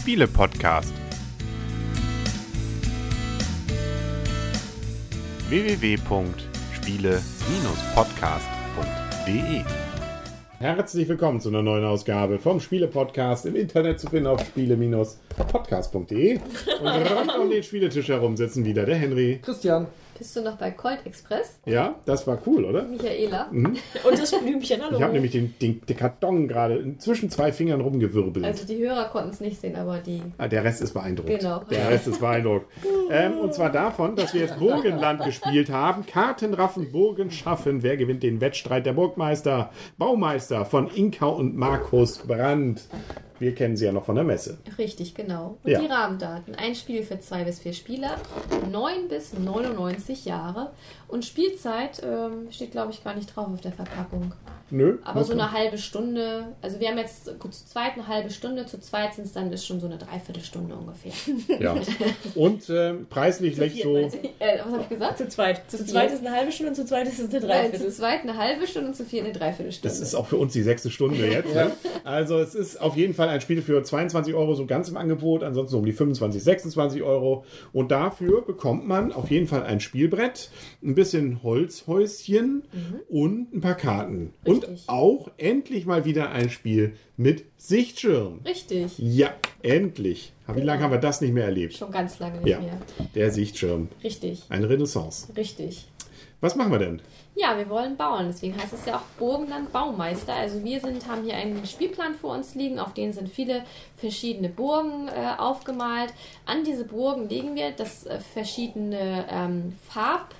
Spiele-Podcast. www.spiele-podcast.de Herzlich willkommen zu einer neuen Ausgabe vom Spiele-Podcast im Internet zu finden auf spiele-podcast.de. Und rund um den Spieletisch herum sitzen wieder der Henry. Christian. Bist du noch bei Colt Express? Ja, das war cool, oder? Michaela. Und das Blümchen, hallo. Ich habe nämlich den, den, den Karton gerade zwischen zwei Fingern rumgewirbelt. Also die Hörer konnten es nicht sehen, aber die. Ah, der Rest ist beeindruckt. Genau. Der Rest ist beeindruckt. ähm, und zwar davon, dass wir jetzt Burgenland gespielt haben. Kartenraffen, Burgen schaffen. Wer gewinnt den Wettstreit? Der Burgmeister, Baumeister von Inka und Markus Brandt. Wir kennen sie ja noch von der Messe. Richtig, genau. Und Ja. die Rahmendaten. Ein Spiel für zwei bis vier Spieler, 9 bis 99 Jahre. Und Spielzeit ähm, steht, glaube ich, gar nicht drauf auf der Verpackung. Nö. Aber so eine halbe Stunde. Also wir haben jetzt zu zweit eine halbe Stunde, zu zweit sind es dann ist schon so eine Dreiviertelstunde ungefähr. Ja. Und ähm, preislich leicht so. äh, was habe ich gesagt? Zu zweit. Zu, Zu zweit ist eine halbe Stunde und zu zweit ist es eine Nein, Dreiviertel. zu zweit eine halbe Stunde und zu vier eine Dreiviertelstunde. Das ist auch für uns die sechste Stunde jetzt. Ne? Also es ist auf jeden Fall ein Spiel für 22 Euro so ganz im Angebot, ansonsten um die 25, 26 Euro. Und dafür bekommt man auf jeden Fall ein Spielbrett, ein bisschen Holzhäuschen und ein paar Karten. Und Richtig. auch endlich mal wieder ein Spiel mit Sichtschirm. Richtig. Ja, endlich. Wie lange haben wir das nicht mehr erlebt? Schon ganz lange nicht Ja, mehr. der Sichtschirm. Richtig. Eine Renaissance. Richtig. Was machen wir denn? Ja, wir wollen bauen. Deswegen heißt es ja auch Burgenland Baumeister. Also wir sind, haben hier einen Spielplan vor uns liegen, auf den sind viele verschiedene Burgen äh, aufgemalt. An diese Burgen legen wir das äh, verschiedene ähm, Farb.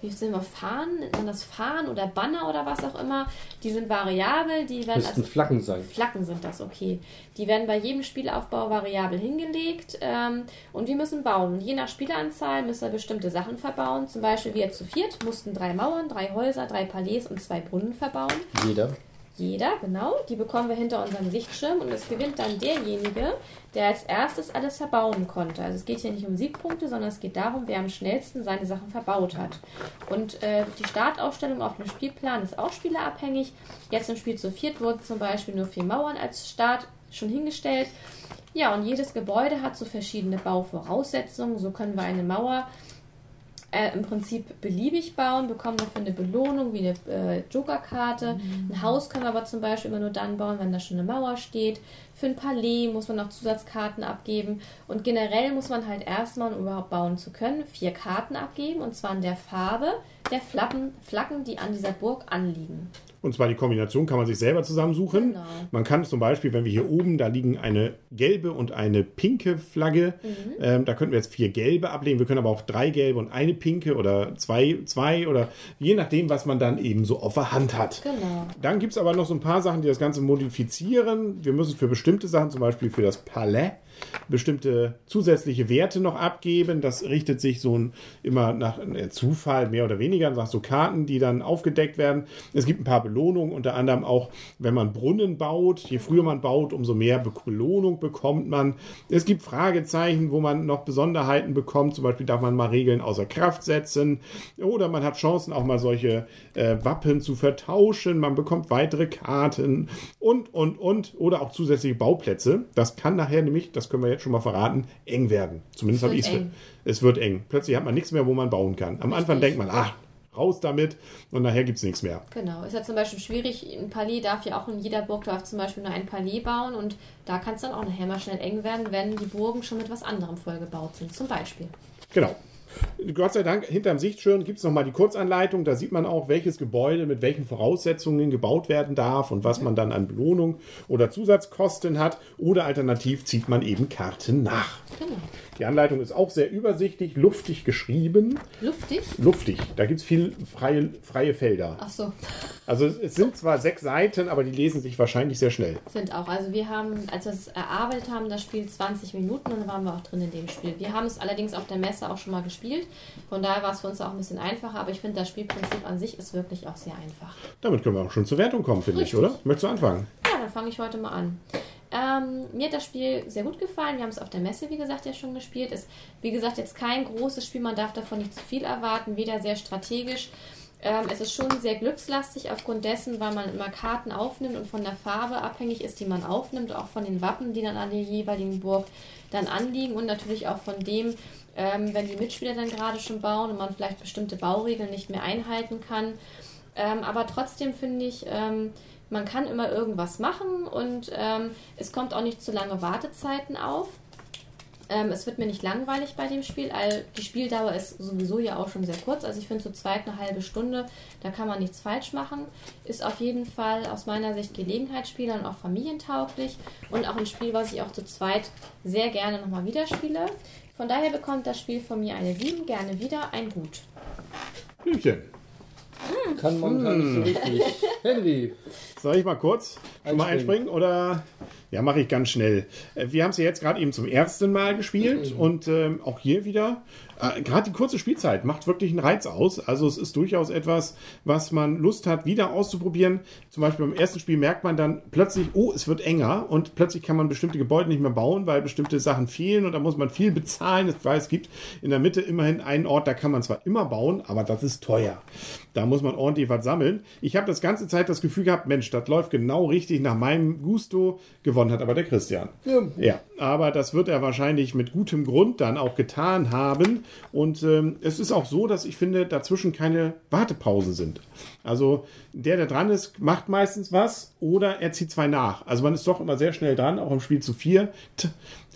Wie sind wir Fahnen? Nennt man das Fahnen oder Banner oder was auch immer? Die sind variabel, die werden Müssten Flaggen sein. Flaggen sind das, okay. Die werden bei jedem Spielaufbau variabel hingelegt ähm, und wir müssen bauen. Je nach Spieleranzahl müssen wir bestimmte Sachen verbauen. Zum Beispiel wir zu viert mussten drei Mauern, drei Häuser, drei Palais und zwei Brunnen verbauen. Jeder. Jeder, genau. Die bekommen wir hinter unserem Sichtschirm und es gewinnt dann derjenige, der als erstes alles verbauen konnte. Also es geht hier nicht um Siegpunkte, sondern es geht darum, wer am schnellsten seine Sachen verbaut hat. Und äh, die Startaufstellung auf dem Spielplan ist auch spielerabhängig. Jetzt im Spiel zu viert wurden zum Beispiel nur vier Mauern als Start schon hingestellt. Ja, und jedes Gebäude hat so verschiedene Bauvoraussetzungen. So können wir eine Mauer äh, im Prinzip beliebig bauen, bekommen dafür eine Belohnung wie eine äh, Jokerkarte. Ein Haus können wir aber zum Beispiel immer nur dann bauen, wenn da schon eine Mauer steht. Für ein Palais muss man noch Zusatzkarten abgeben. Und generell muss man halt erstmal, um überhaupt bauen zu können, vier Karten abgeben. Und zwar in der Farbe der Flaggen, Flaggen die an dieser Burg anliegen. Und zwar die Kombination kann man sich selber zusammensuchen. Genau. Man kann zum Beispiel, wenn wir hier oben, da liegen eine gelbe und eine pinke Flagge. Ähm, da könnten wir jetzt vier gelbe ablegen. Wir können aber auch drei gelbe und eine pinke oder zwei, zwei oder je nachdem, was man dann eben so auf der Hand hat. Genau. Dann gibt es aber noch so ein paar Sachen, die das Ganze modifizieren. Wir müssen für bestimmte Sachen, zum Beispiel für das Palais, bestimmte zusätzliche Werte noch abgeben. Das richtet sich so immer nach äh, Zufall, mehr oder weniger, nach so Karten, die dann aufgedeckt werden. Es gibt ein paar Belohnungen, unter anderem auch, wenn man Brunnen baut. Je früher man baut, umso mehr Be Belohnung bekommt man. Es gibt Fragezeichen, wo man noch Besonderheiten bekommt. Zum Beispiel darf man mal Regeln außer Kraft setzen. Oder man hat Chancen, auch mal solche äh, Wappen zu vertauschen. Man bekommt weitere Karten und, und, und. Oder auch zusätzliche Bauplätze. Das kann nachher nämlich, das können wir jetzt schon mal verraten, eng werden. Zumindest Es habe ich es. Es wird eng. Plötzlich hat man nichts mehr, wo man bauen kann. Am Anfang denkt man, ah, raus damit. Und nachher gibt es nichts mehr. Genau. Ist ja zum Beispiel schwierig. Ein Palais darf ja auch in jeder Burg darf zum Beispiel nur ein Palais bauen und da kann es dann auch nachher mal schnell eng werden, wenn die Burgen schon mit was anderem vollgebaut sind. Zum Beispiel. Genau. Gott sei Dank, hinterm Sichtschirm gibt es nochmal die Kurzanleitung. Da sieht man auch, welches Gebäude mit welchen Voraussetzungen gebaut werden darf und was man dann an Belohnung oder Zusatzkosten hat. Oder alternativ zieht man eben Karten nach. Genau. Die Anleitung ist auch sehr übersichtlich, luftig geschrieben. Luftig. Luftig, da gibt es viel freie, freie Felder. Ach so. Also es sind zwar sechs Seiten, aber die lesen sich wahrscheinlich sehr schnell. Sind auch. Also wir haben, als wir es erarbeitet haben, das Spiel 20 Minuten und dann waren wir auch drin in dem Spiel. Wir haben es allerdings auf der Messe auch schon mal gespielt. Von daher war es für uns auch ein bisschen einfacher, aber ich finde, das Spielprinzip an sich ist wirklich auch sehr einfach. Damit können wir auch schon zur Wertung kommen, finde ich, oder? Möchtest du anfangen? Ja, dann fange ich heute mal an. Ähm, mir hat das Spiel sehr gut gefallen. Wir haben es auf der Messe, wie gesagt, ja schon gespielt. Ist, wie gesagt, jetzt kein großes Spiel. Man darf davon nicht zu viel erwarten. Weder sehr strategisch Ähm, es ist schon sehr glückslastig aufgrund dessen, weil man immer Karten aufnimmt und von der Farbe abhängig ist, die man aufnimmt, auch von den Wappen, die dann an der jeweiligen Burg dann anliegen und natürlich auch von dem, ähm, wenn die Mitspieler dann gerade schon bauen und man vielleicht bestimmte Bauregeln nicht mehr einhalten kann. Ähm, aber trotzdem finde ich, ähm, man kann immer irgendwas machen und ähm, es kommt auch nicht zu lange Wartezeiten auf. Ähm, es wird mir nicht langweilig bei dem Spiel. All, die Spieldauer ist sowieso ja auch schon sehr kurz. Also ich finde zu zweit eine halbe Stunde, da kann man nichts falsch machen. Ist auf jeden Fall aus meiner Sicht Gelegenheitsspieler und auch familientauglich. Und auch ein Spiel, was ich auch zu zweit sehr gerne nochmal wieder spiele. Von daher bekommt das Spiel von mir eine 7, gerne wieder ein Gut. Blümchen. Kann momentan nicht so richtig. Henry. Soll ich mal kurz schon mal Einspringen. einspringen oder? Ja, mache ich ganz schnell. Äh, Wir haben es ja jetzt gerade eben zum ersten Mal gespielt und ähm, auch hier wieder. Äh, gerade die kurze Spielzeit macht wirklich einen Reiz aus. Also es ist durchaus etwas, was man Lust hat, wieder auszuprobieren. Zum Beispiel beim ersten Spiel merkt man dann plötzlich, oh, es wird enger und plötzlich kann man bestimmte Gebäude nicht mehr bauen, weil bestimmte Sachen fehlen und da muss man viel bezahlen. Weiß, es gibt in der Mitte immerhin einen Ort, da kann man zwar immer bauen, aber das ist teuer. Da muss man ordentlich was sammeln. Ich habe das ganze Zeit das Gefühl gehabt, Mensch, das läuft genau richtig nach meinem Gusto. Gewonnen hat aber der Christian. Ja. Ja, aber das wird er wahrscheinlich mit gutem Grund dann auch getan haben. Und ähm, es ist auch so, dass ich finde, dazwischen keine Wartepausen sind. Also der, der dran ist, macht meistens was oder er zieht zwei nach. Also man ist doch immer sehr schnell dran, auch im Spiel zu vier.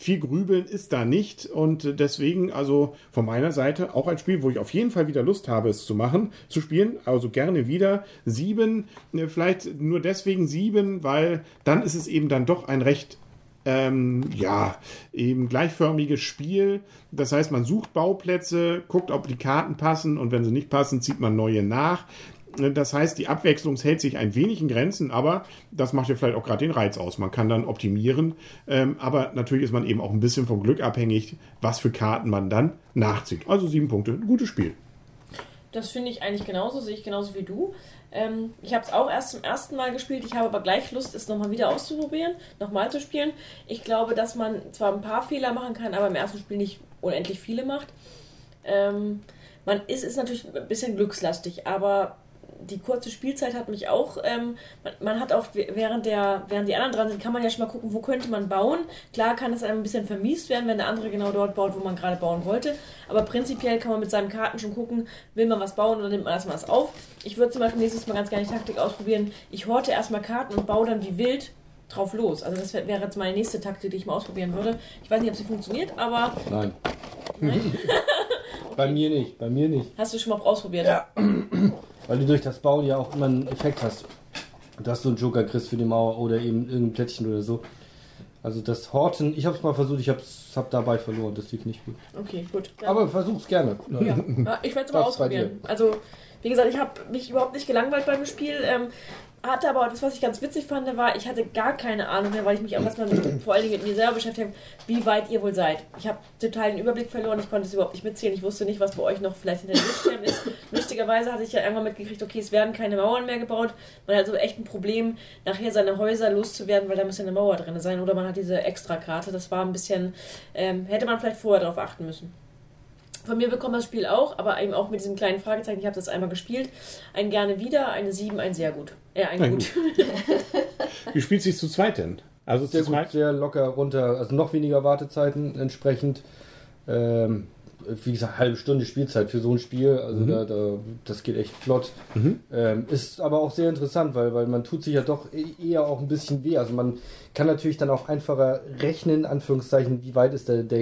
Viel Grübeln ist da nicht und deswegen also von meiner Seite auch ein Spiel, wo ich auf jeden Fall wieder Lust habe, es zu machen, zu spielen. Also gerne wieder sieben, äh, vielleicht nur deswegen sieben, weil dann ist es eben dann doch ein recht ähm, ja, eben gleichförmiges Spiel. Das heißt, man sucht Bauplätze, guckt, ob die Karten passen und wenn sie nicht passen, zieht man neue nach. Das heißt, die Abwechslung hält sich ein wenig in Grenzen, aber das macht ja vielleicht auch gerade den Reiz aus. Man kann dann optimieren, ähm, aber natürlich ist man eben auch ein bisschen vom Glück abhängig, was für Karten man dann nachzieht. Also sieben Punkte, ein gutes Spiel. Das finde ich eigentlich genauso, sehe ich genauso wie du. Ähm, ich habe es auch erst zum ersten Mal gespielt. Ich habe aber gleich Lust, es nochmal wieder auszuprobieren, nochmal zu spielen. Ich glaube, dass man zwar ein paar Fehler machen kann, aber im ersten Spiel nicht unendlich viele macht. Ähm, man ist, ist natürlich ein bisschen glückslastig, aber die kurze Spielzeit hat mich auch, ähm, man, man hat auch während der, während die anderen dran sind, kann man ja schon mal gucken, wo könnte man bauen. Klar kann es einem ein bisschen vermiest werden, wenn der andere genau dort baut, wo man gerade bauen wollte. Aber prinzipiell kann man mit seinen Karten schon gucken, will man was bauen oder nimmt man erstmal was auf. Ich würde zum Beispiel nächstes Mal ganz gerne die Taktik ausprobieren. Ich horte erstmal Karten und baue dann wie wild drauf los. Also das wär- wäre jetzt meine nächste Taktik, die ich mal ausprobieren würde. Ich weiß nicht, ob sie funktioniert, aber Nein. nein. Bei mir nicht. Bei mir nicht. hast du schon mal ausprobiert? Ja. Weil du durch das Bauen ja auch immer einen Effekt hast. Dass du einen Joker kriegst für die Mauer oder eben irgendein Plättchen oder so. Also das Horten, ich habe es mal versucht, ich habe hab dabei verloren, das lief nicht gut. Okay, gut. Dann- Aber versuch's gerne. Ja, ja ich werde es mal ausprobieren. Also, wie gesagt, ich habe mich überhaupt nicht gelangweilt beim Spiel. Ähm, hatte aber das, was ich ganz witzig fand, war, ich hatte gar keine Ahnung mehr, weil ich mich auch erstmal mit, vor allen Dingen mit mir selber beschäftigt habe, wie weit ihr wohl seid. Ich habe total den Überblick verloren, ich konnte es überhaupt nicht mitzählen. Ich wusste nicht, was bei euch noch vielleicht hinter den Lichtschirmen ist. Lustigerweise hatte ich ja irgendwann mitgekriegt, okay, es werden keine Mauern mehr gebaut. Man hat also echt ein Problem, nachher seine Häuser loszuwerden, weil da muss ja eine Mauer drin sein. Oder man hat diese Extrakarte. Das war ein bisschen, ähm, hätte man vielleicht vorher darauf achten müssen. Von mir bekommt das Spiel auch, aber eben auch mit diesem kleinen Fragezeichen. Ich habe das einmal gespielt. Ein gerne wieder, eine 7, ein sehr gut. Äh, ein Ein gut. Wie spielt sich zu zweit denn? Also Sehr zu gut, zweit? sehr locker runter, also noch weniger Wartezeiten entsprechend. Ähm, wie gesagt, halbe Stunde Spielzeit für so ein Spiel, also Mhm. da, da, das geht echt flott. Ähm, ist aber auch sehr interessant, weil, weil man tut sich ja doch e- eher auch ein bisschen weh. Also man kann natürlich dann auch einfacher rechnen, in Anführungszeichen, wie weit ist der, der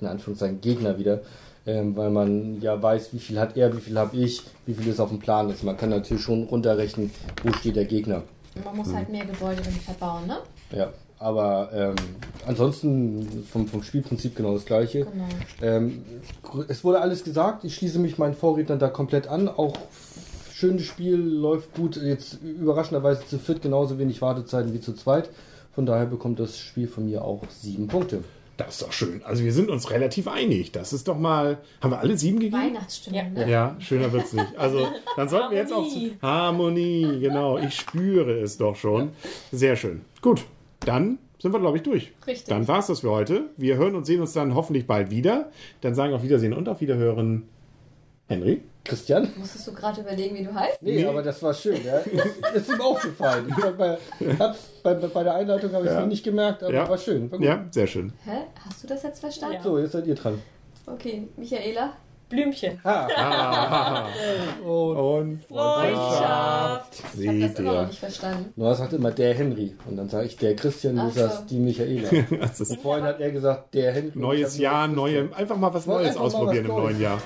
in Anführungszeichen Gegner wieder. Ähm, weil man ja weiß, wie viel hat er, wie viel habe ich, wie viel ist auf dem Plan ist. Man kann natürlich schon runterrechnen, wo steht der Gegner. Man muss halt mehr Gebäude dann verbauen, ne? Ja, aber ähm, ansonsten vom, vom Spielprinzip genau das gleiche. Genau. Ähm, es wurde alles gesagt, ich schließe mich meinen Vorrednern da komplett an. Auch schönes Spiel, läuft gut. Jetzt überraschenderweise zu viert genauso wenig Wartezeiten wie zu zweit. Von daher bekommt das Spiel von mir auch sieben Punkte. Das ist doch schön. Also wir sind uns relativ einig. Das ist doch mal. Haben wir alle sieben gegeben? Weihnachtsstimmung, Ja. ne? Ja, schöner wird's nicht. Also, dann sollten wir jetzt auch. Harmonie. Harmonie, genau. Ich spüre es doch schon. Sehr schön. Gut, dann sind wir, glaube ich, durch. Richtig. Dann war's das für heute. Wir hören und sehen uns dann hoffentlich bald wieder. Dann sagen wir auf Wiedersehen und auf Wiederhören. Henry? Christian? Musstest du gerade überlegen, wie du heißt? Nee, Nee. aber das war schön. Ja. Das ist ihm aufgefallen. Bei, bei, bei der Einleitung habe ich es Ja. nicht gemerkt, aber Ja. war schön. War. Ja, sehr schön. Hä? Hast du das jetzt verstanden? Ja. So, jetzt seid ihr dran. Okay, Michaela. Blümchen. Ah, Und und Freundschaft. Ich habe das immer noch nicht verstanden. Noah sagt immer der Henry. Und dann sage ich der Christian, du Ach so. sagst die Michaela. Und vorhin hat er gesagt der Henry. neues Jahr, neue, einfach mal was Neues mal was ausprobieren im neuen Jahr.